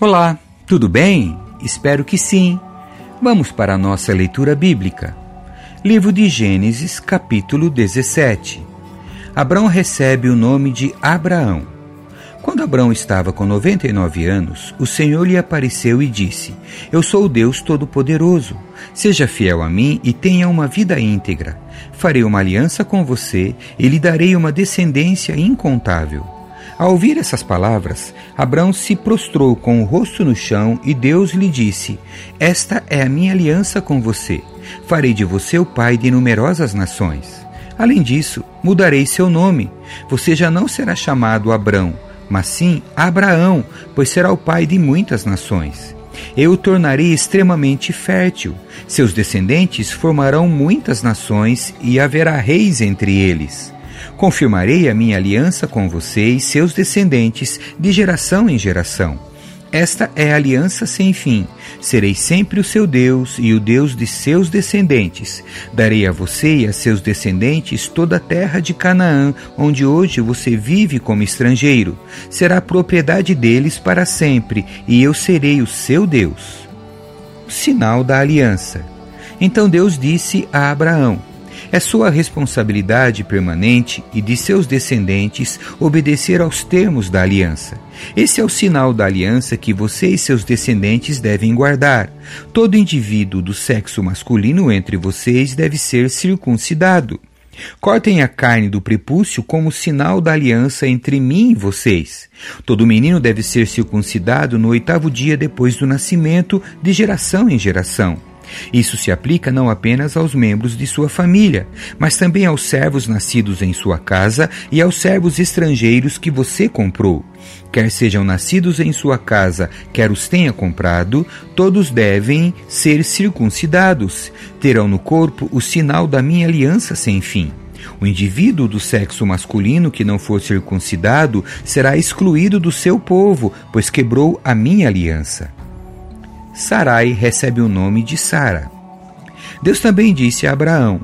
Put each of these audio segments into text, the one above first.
Olá, tudo bem? Espero que sim. Vamos para a nossa leitura bíblica. Livro de Gênesis, capítulo 17. Abraão recebe o nome de Abraão. Quando Abraão estava com 99 anos, o Senhor lhe apareceu e disse: Eu sou o Deus Todo-Poderoso. Seja fiel a mim e tenha uma vida íntegra. Farei uma aliança com você e lhe darei uma descendência incontável. Ao ouvir essas palavras, Abraão se prostrou com o rosto no chão e Deus lhe disse: Esta é a minha aliança com você. Farei de você o pai de numerosas nações. Além disso, mudarei seu nome. Você já não será chamado Abrão, mas sim Abraão, pois será o pai de muitas nações. Eu o tornarei extremamente fértil. Seus descendentes formarão muitas nações e haverá reis entre eles. Confirmarei a minha aliança com você e seus descendentes de geração em geração. Esta é a aliança sem fim. Serei sempre o seu Deus e o Deus de seus descendentes. Darei a você e a seus descendentes toda a terra de Canaã, onde hoje você vive como estrangeiro. Será propriedade deles para sempre, e eu serei o seu Deus. Sinal da aliança. Então Deus disse a Abraão: é sua responsabilidade permanente e de seus descendentes obedecer aos termos da aliança. Esse é o sinal da aliança que você e seus descendentes devem guardar. Todo indivíduo do sexo masculino entre vocês deve ser circuncidado. Cortem a carne do prepúcio como sinal da aliança entre mim e vocês. Todo menino deve ser circuncidado no oitavo dia depois do nascimento, de geração em geração. Isso se aplica não apenas aos membros de sua família, mas também aos servos nascidos em sua casa e aos servos estrangeiros que você comprou. Quer sejam nascidos em sua casa, quer os tenha comprado, todos devem ser circuncidados. Terão no corpo o sinal da minha aliança sem fim. O indivíduo do sexo masculino que não for circuncidado será excluído do seu povo, pois quebrou a minha aliança. Sarai recebe o nome de Sara. Deus também disse a Abraão: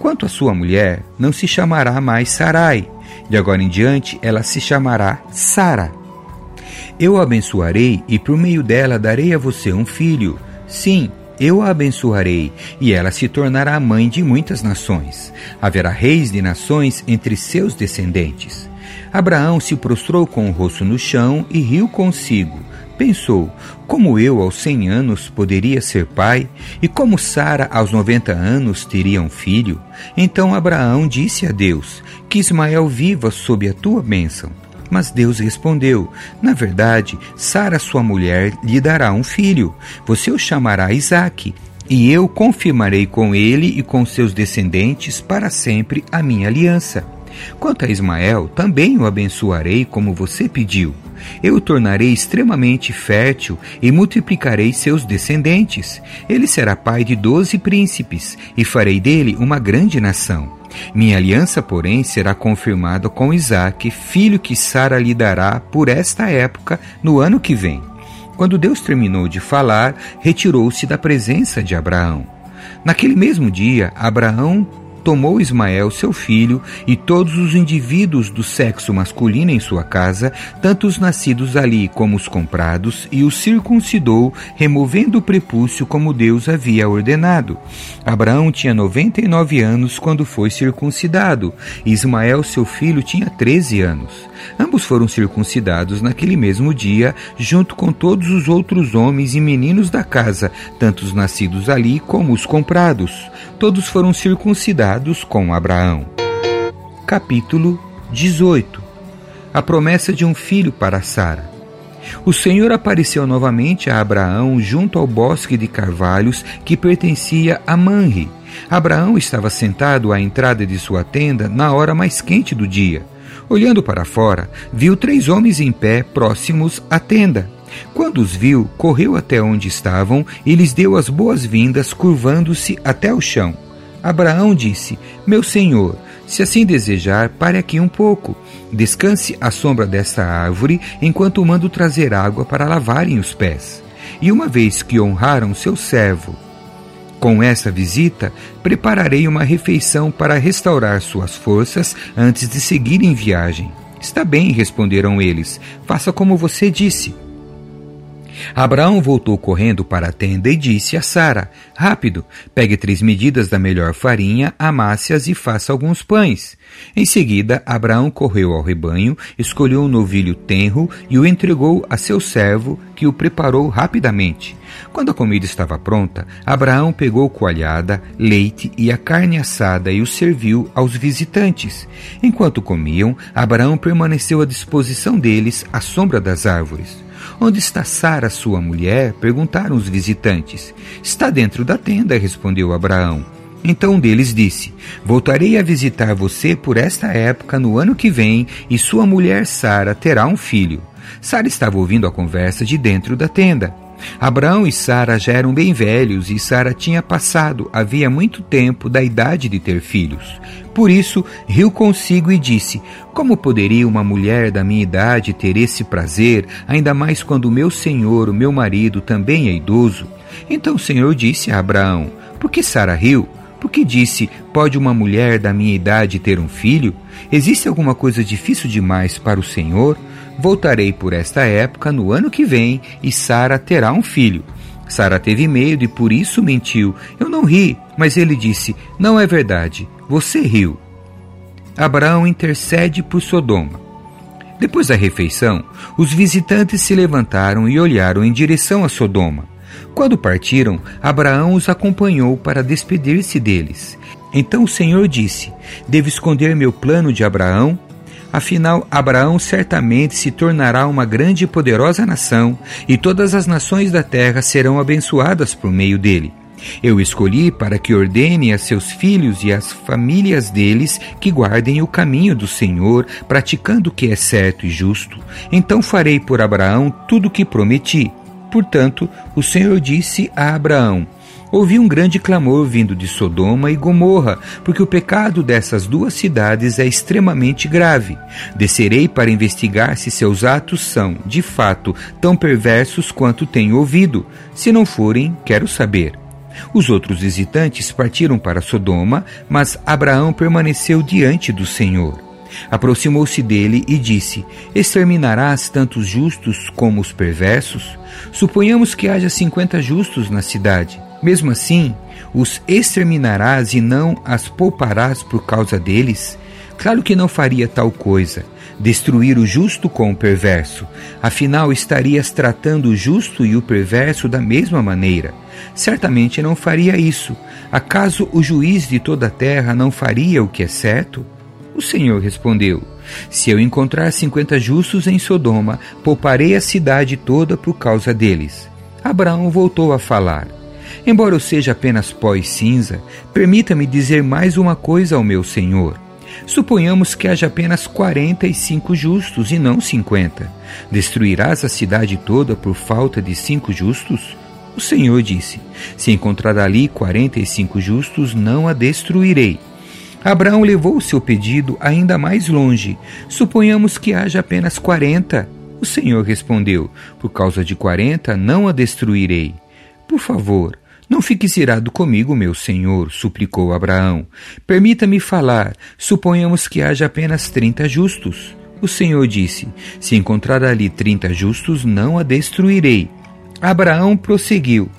Quanto à sua mulher, não se chamará mais Sarai, de agora em diante ela se chamará Sara. Eu a abençoarei e por meio dela darei a você um filho. Sim, eu a abençoarei, e ela se tornará mãe de muitas nações. Haverá reis de nações entre seus descendentes. Abraão se prostrou com o rosto no chão e riu consigo. Pensou: como eu aos cem anos poderia ser pai, e como Sara aos noventa anos teria um filho? Então Abraão disse a Deus: Que Ismael viva sob a tua bênção. Mas Deus respondeu: Na verdade, Sara, sua mulher, lhe dará um filho. Você o chamará Isaque, e eu confirmarei com ele e com seus descendentes para sempre a minha aliança. Quanto a Ismael, também o abençoarei como você pediu. Eu o tornarei extremamente fértil e multiplicarei seus descendentes. Ele será pai de doze príncipes e farei dele uma grande nação. Minha aliança, porém, será confirmada com Isaque, filho que Sara lhe dará por esta época, no ano que vem. Quando Deus terminou de falar, retirou-se da presença de Abraão. Naquele mesmo dia, Abraão tomou Ismael, seu filho, e todos os indivíduos do sexo masculino em sua casa, tanto os nascidos ali como os comprados, e os circuncidou, removendo o prepúcio como Deus havia ordenado. Abraão tinha 99 anos quando foi circuncidado, Ismael, seu filho, tinha 13 anos. Ambos foram circuncidados naquele mesmo dia, junto com todos os outros homens e meninos da casa, tanto os nascidos ali como os comprados. Todos foram circuncidados com Abraão. Capítulo 18 A promessa de um filho para Sara. O Senhor apareceu novamente a Abraão junto ao bosque de carvalhos que pertencia a Manre. Abraão estava sentado à entrada de sua tenda na hora mais quente do dia. Olhando para fora, viu três homens em pé próximos à tenda. Quando os viu, correu até onde estavam e lhes deu as boas-vindas, curvando-se até o chão. Abraão disse: Meu senhor, se assim desejar, pare aqui um pouco. Descanse à sombra desta árvore, enquanto mando trazer água para lavarem os pés. E uma vez que honraram seu servo, com esta visita, prepararei uma refeição para restaurar suas forças antes de seguir em viagem. Está bem, responderam eles. Faça como você disse. Abraão voltou correndo para a tenda e disse a Sara: Rápido, pegue três medidas da melhor farinha, amasse-as e faça alguns pães. Em seguida, Abraão correu ao rebanho, escolheu um novilho tenro e o entregou a seu servo, que o preparou rapidamente. Quando a comida estava pronta, Abraão pegou coalhada, leite e a carne assada e o serviu aos visitantes. Enquanto comiam, Abraão permaneceu à disposição deles à sombra das árvores. Onde está Sara, sua mulher? perguntaram os visitantes. Está dentro da tenda, respondeu Abraão. Então um deles disse: Voltarei a visitar você por esta época no ano que vem, e sua mulher Sara terá um filho. Sara estava ouvindo a conversa de dentro da tenda. Abraão e Sara já eram bem velhos e Sara tinha passado havia muito tempo da idade de ter filhos. Por isso, riu consigo e disse: Como poderia uma mulher da minha idade ter esse prazer, ainda mais quando meu senhor, o meu marido, também é idoso? Então o Senhor disse a Abraão: Por que Sara riu? Porque disse: Pode uma mulher da minha idade ter um filho? Existe alguma coisa difícil demais para o Senhor? Voltarei por esta época no ano que vem e Sara terá um filho. Sara teve medo e por isso mentiu. Eu não ri, mas ele disse: Não é verdade, você riu. Abraão intercede por Sodoma. Depois da refeição, os visitantes se levantaram e olharam em direção a Sodoma. Quando partiram, Abraão os acompanhou para despedir-se deles. Então o Senhor disse: Devo esconder meu plano de Abraão? Afinal, Abraão certamente se tornará uma grande e poderosa nação, e todas as nações da terra serão abençoadas por meio dele. Eu escolhi para que ordene a seus filhos e às famílias deles que guardem o caminho do Senhor, praticando o que é certo e justo. Então farei por Abraão tudo o que prometi. Portanto, o Senhor disse a Abraão: Ouvi um grande clamor vindo de Sodoma e Gomorra, porque o pecado dessas duas cidades é extremamente grave. Descerei para investigar se seus atos são, de fato, tão perversos quanto tenho ouvido. Se não forem, quero saber. Os outros visitantes partiram para Sodoma, mas Abraão permaneceu diante do Senhor. Aproximou-se dele e disse: Exterminarás tanto os justos como os perversos? Suponhamos que haja cinquenta justos na cidade. Mesmo assim, os exterminarás e não as pouparás por causa deles? Claro que não faria tal coisa, destruir o justo com o perverso. Afinal, estarias tratando o justo e o perverso da mesma maneira. Certamente não faria isso. Acaso o juiz de toda a terra não faria o que é certo? O Senhor respondeu: Se eu encontrar cinquenta justos em Sodoma, pouparei a cidade toda por causa deles. Abraão voltou a falar. Embora eu seja apenas pó e cinza, permita-me dizer mais uma coisa ao meu Senhor. Suponhamos que haja apenas quarenta e cinco justos e não cinquenta. Destruirás a cidade toda por falta de cinco justos? O Senhor disse: Se encontrar ali quarenta e cinco justos, não a destruirei. Abraão levou o seu pedido ainda mais longe. Suponhamos que haja apenas quarenta. O Senhor respondeu: Por causa de quarenta, não a destruirei. Por favor, não fiques irado comigo, meu senhor, suplicou Abraão. Permita-me falar. Suponhamos que haja apenas trinta justos. O Senhor disse: Se encontrar ali trinta justos, não a destruirei. Abraão prosseguiu: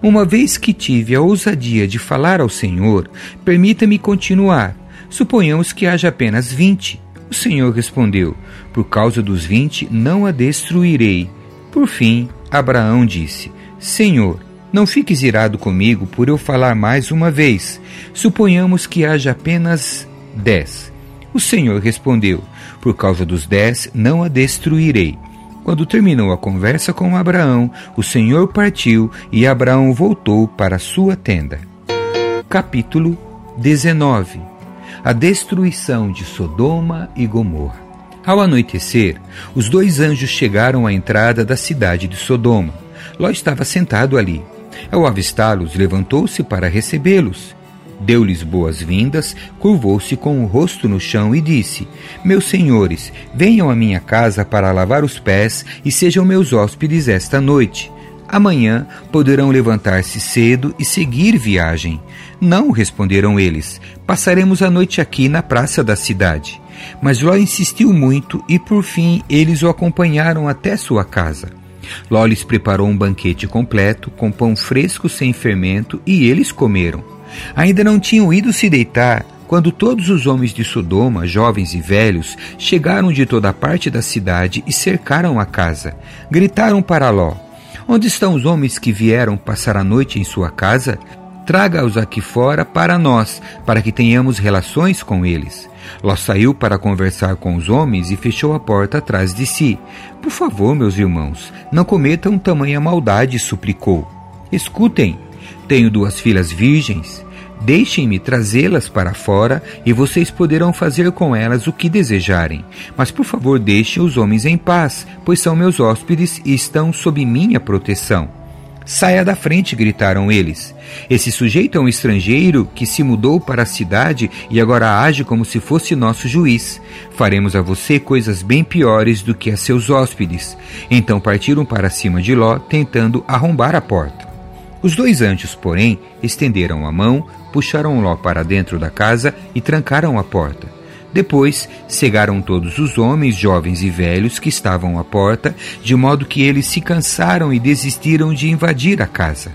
Uma vez que tive a ousadia de falar ao Senhor, permita-me continuar. Suponhamos que haja apenas vinte. O Senhor respondeu: Por causa dos vinte, não a destruirei. Por fim, Abraão disse: Senhor, não fiques irado comigo por eu falar mais uma vez. Suponhamos que haja apenas dez. O Senhor respondeu: Por causa dos dez, não a destruirei. Quando terminou a conversa com Abraão, o Senhor partiu e Abraão voltou para sua tenda. Capítulo 19 A destruição de Sodoma e Gomorra. Ao anoitecer, os dois anjos chegaram à entrada da cidade de Sodoma. Ló estava sentado ali. Ao avistá-los, levantou-se para recebê-los. Deu-lhes boas-vindas, curvou-se com o rosto no chão e disse: Meus senhores, venham à minha casa para lavar os pés e sejam meus hóspedes esta noite. Amanhã poderão levantar-se cedo e seguir viagem. Não, responderam eles, passaremos a noite aqui na praça da cidade. Mas Ló insistiu muito e por fim eles o acompanharam até sua casa. Ló lhes preparou um banquete completo, com pão fresco sem fermento, e eles comeram. Ainda não tinham ido se deitar quando todos os homens de Sodoma, jovens e velhos, chegaram de toda parte da cidade e cercaram a casa. Gritaram para Ló: Onde estão os homens que vieram passar a noite em sua casa? Traga-os aqui fora para nós, para que tenhamos relações com eles. Ló saiu para conversar com os homens e fechou a porta atrás de si. Por favor, meus irmãos, não cometam tamanha maldade, suplicou. Escutem, tenho duas filhas virgens. Deixem-me trazê-las para fora e vocês poderão fazer com elas o que desejarem. Mas por favor, deixem os homens em paz, pois são meus hóspedes e estão sob minha proteção. Saia da frente, gritaram eles. Esse sujeito é um estrangeiro que se mudou para a cidade e agora age como se fosse nosso juiz. Faremos a você coisas bem piores do que a seus hóspedes. Então partiram para cima de Ló, tentando arrombar a porta. Os dois anjos, porém, estenderam a mão, puxaram Ló para dentro da casa e trancaram a porta. Depois cegaram todos os homens, jovens e velhos que estavam à porta, de modo que eles se cansaram e desistiram de invadir a casa.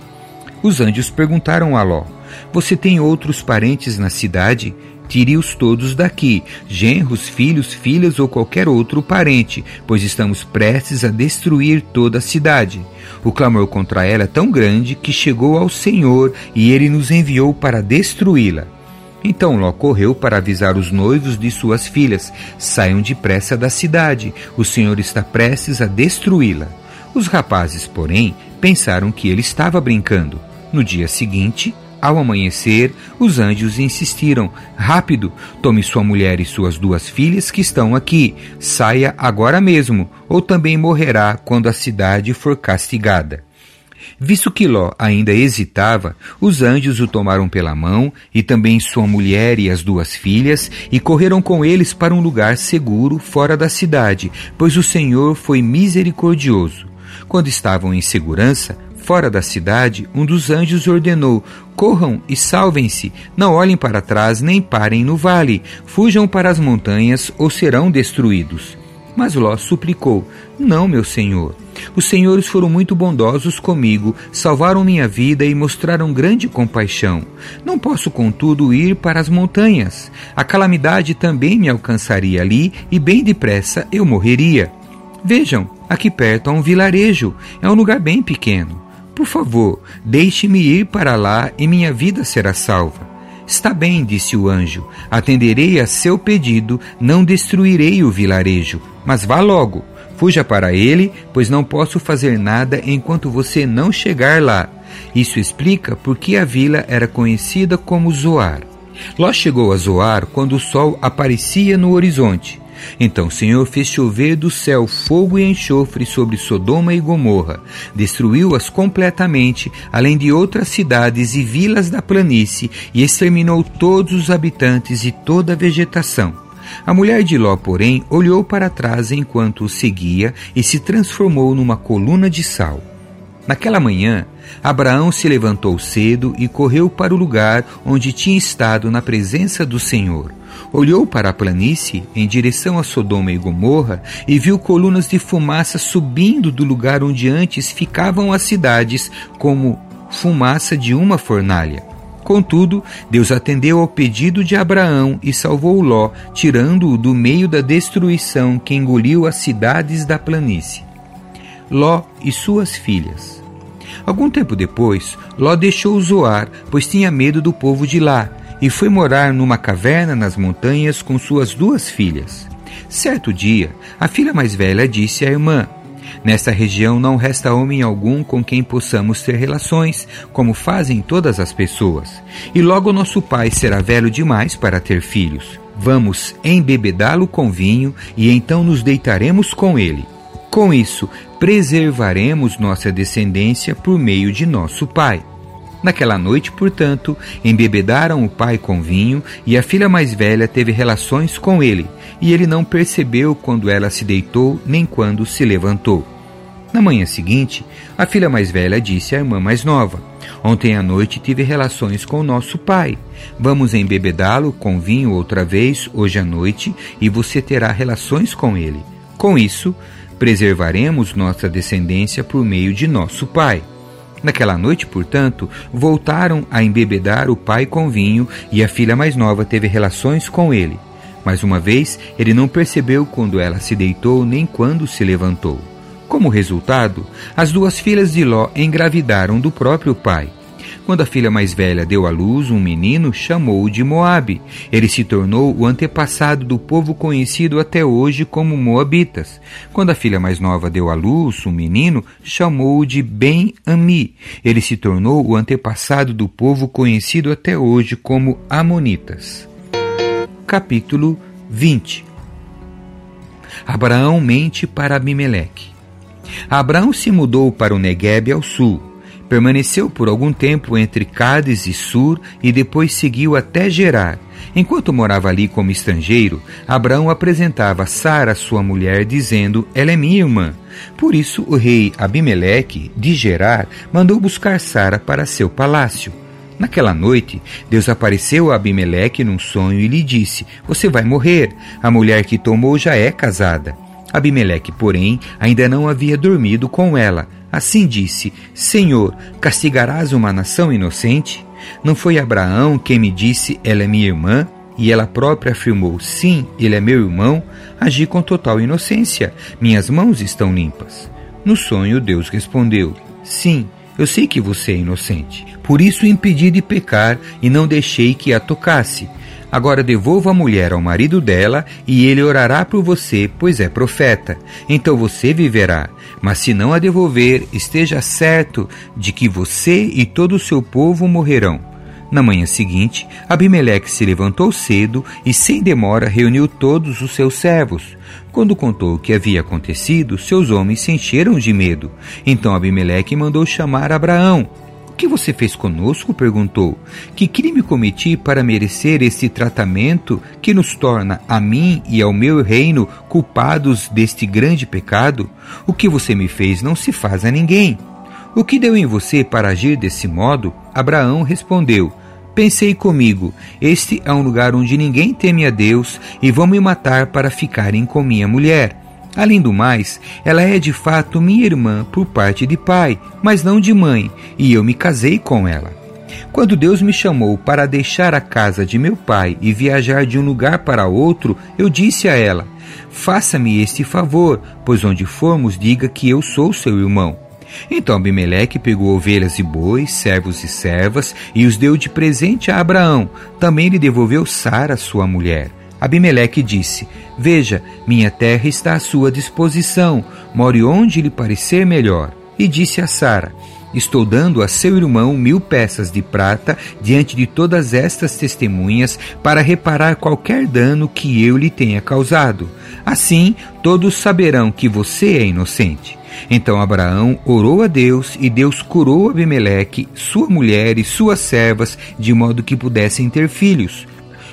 Os anjos perguntaram a Ló: Você tem outros parentes na cidade? Tire-os todos daqui, genros, filhos, filhas ou qualquer outro parente, pois estamos prestes a destruir toda a cidade. O clamor contra ela é tão grande que chegou ao Senhor e ele nos enviou para destruí-la. Então Ló correu para avisar os noivos de suas filhas: saiam depressa da cidade, o Senhor está prestes a destruí-la. Os rapazes, porém, pensaram que ele estava brincando. No dia seguinte, ao amanhecer, os anjos insistiram: Rápido, tome sua mulher e suas duas filhas que estão aqui. Saia agora mesmo, ou também morrerá quando a cidade for castigada. Visto que Ló ainda hesitava, os anjos o tomaram pela mão, e também sua mulher e as duas filhas, e correram com eles para um lugar seguro fora da cidade, pois o Senhor foi misericordioso. Quando estavam em segurança, fora da cidade, um dos anjos ordenou: Corram e salvem-se, não olhem para trás nem parem no vale, fujam para as montanhas ou serão destruídos. Mas Ló suplicou: Não, meu senhor. Os senhores foram muito bondosos comigo, salvaram minha vida e mostraram grande compaixão. Não posso, contudo, ir para as montanhas. A calamidade também me alcançaria ali e bem depressa eu morreria. Vejam, aqui perto há um vilarejo. É um lugar bem pequeno. Por favor, deixe-me ir para lá e minha vida será salva. Está bem, disse o anjo, atenderei a seu pedido, não destruirei o vilarejo, mas vá logo, fuja para ele, pois não posso fazer nada enquanto você não chegar lá. Isso explica por que a vila era conhecida como Zoar. Ló chegou a Zoar quando o sol aparecia no horizonte. Então o Senhor fez chover do céu fogo e enxofre sobre Sodoma e Gomorra, destruiu-as completamente, além de outras cidades e vilas da planície, e exterminou todos os habitantes e toda a vegetação. A mulher de Ló, porém, olhou para trás enquanto o seguia e se transformou numa coluna de sal. Naquela manhã, Abraão se levantou cedo e correu para o lugar onde tinha estado na presença do Senhor. Olhou para a planície, em direção a Sodoma e Gomorra, e viu colunas de fumaça subindo do lugar onde antes ficavam as cidades, como fumaça de uma fornalha. Contudo, Deus atendeu ao pedido de Abraão e salvou Ló, tirando-o do meio da destruição que engoliu as cidades da planície. Ló e suas filhas. Algum tempo depois, Ló deixou Zoar, pois tinha medo do povo de lá, e foi morar numa caverna nas montanhas com suas duas filhas. Certo dia, a filha mais velha disse à irmã: Nesta região não resta homem algum com quem possamos ter relações, como fazem todas as pessoas. E logo nosso pai será velho demais para ter filhos. Vamos embebedá-lo com vinho e então nos deitaremos com ele. Com isso, preservaremos nossa descendência por meio de nosso pai. Naquela noite, portanto, embebedaram o pai com vinho e a filha mais velha teve relações com ele, e ele não percebeu quando ela se deitou nem quando se levantou. Na manhã seguinte, a filha mais velha disse à irmã mais nova: Ontem à noite tive relações com nosso pai. Vamos embebedá-lo com vinho outra vez hoje à noite e você terá relações com ele. Com isso, preservaremos nossa descendência por meio de nosso pai. Naquela noite, portanto, voltaram a embebedar o pai com vinho e a filha mais nova teve relações com ele. Mais uma vez, ele não percebeu quando ela se deitou nem quando se levantou. Como resultado, as duas filhas de Ló engravidaram do próprio pai. Quando a filha mais velha deu à luz um menino, chamou-o de Moabe. Ele se tornou o antepassado do povo conhecido até hoje como Moabitas. Quando a filha mais nova deu à luz um menino, chamou-o de Ben-Ami. Ele se tornou o antepassado do povo conhecido até hoje como Amonitas. Capítulo 20 Abraão mente para Abimeleque. Abraão se mudou para o Negueb ao sul Permaneceu por algum tempo entre Cádiz e Sur e depois seguiu até Gerar. Enquanto morava ali como estrangeiro, Abraão apresentava Sara, sua mulher, dizendo: Ela é minha irmã. Por isso, o rei Abimeleque, de Gerar, mandou buscar Sara para seu palácio. Naquela noite, Deus apareceu a Abimeleque num sonho e lhe disse: Você vai morrer. A mulher que tomou já é casada. Abimeleque, porém, ainda não havia dormido com ela. Assim disse: Senhor, castigarás uma nação inocente? Não foi Abraão quem me disse: Ela é minha irmã? E ela própria afirmou: Sim, ele é meu irmão. Agi com total inocência. Minhas mãos estão limpas. No sonho, Deus respondeu: Sim, eu sei que você é inocente. Por isso impedi de pecar e não deixei que a tocasse. Agora devolva a mulher ao marido dela e ele orará por você, pois é profeta. Então você viverá. Mas se não a devolver, esteja certo de que você e todo o seu povo morrerão. Na manhã seguinte, Abimeleque se levantou cedo e, sem demora, reuniu todos os seus servos. Quando contou o que havia acontecido, seus homens se encheram de medo. Então Abimeleque mandou chamar Abraão que você fez conosco? perguntou. Que crime cometi para merecer esse tratamento que nos torna a mim e ao meu reino culpados deste grande pecado? O que você me fez não se faz a ninguém. O que deu em você para agir desse modo? Abraão respondeu: Pensei comigo: este é um lugar onde ninguém teme a Deus e vão me matar para ficarem com minha mulher. Além do mais, ela é de fato minha irmã por parte de pai, mas não de mãe, e eu me casei com ela. Quando Deus me chamou para deixar a casa de meu pai e viajar de um lugar para outro, eu disse a ela: Faça-me este favor, pois onde formos, diga que eu sou seu irmão. Então Abimeleque pegou ovelhas e bois, servos e servas, e os deu de presente a Abraão. Também lhe devolveu Sara, sua mulher. Abimeleque disse: Veja, minha terra está à sua disposição, more onde lhe parecer melhor. E disse a Sara: Estou dando a seu irmão mil peças de prata diante de todas estas testemunhas para reparar qualquer dano que eu lhe tenha causado. Assim, todos saberão que você é inocente. Então Abraão orou a Deus e Deus curou Abimeleque, sua mulher e suas servas, de modo que pudessem ter filhos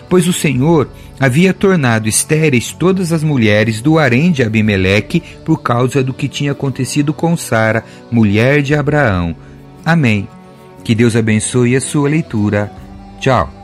pois o Senhor havia tornado estéreis todas as mulheres do harém de Abimeleque por causa do que tinha acontecido com Sara, mulher de Abraão. Amém. Que Deus abençoe a sua leitura. Tchau.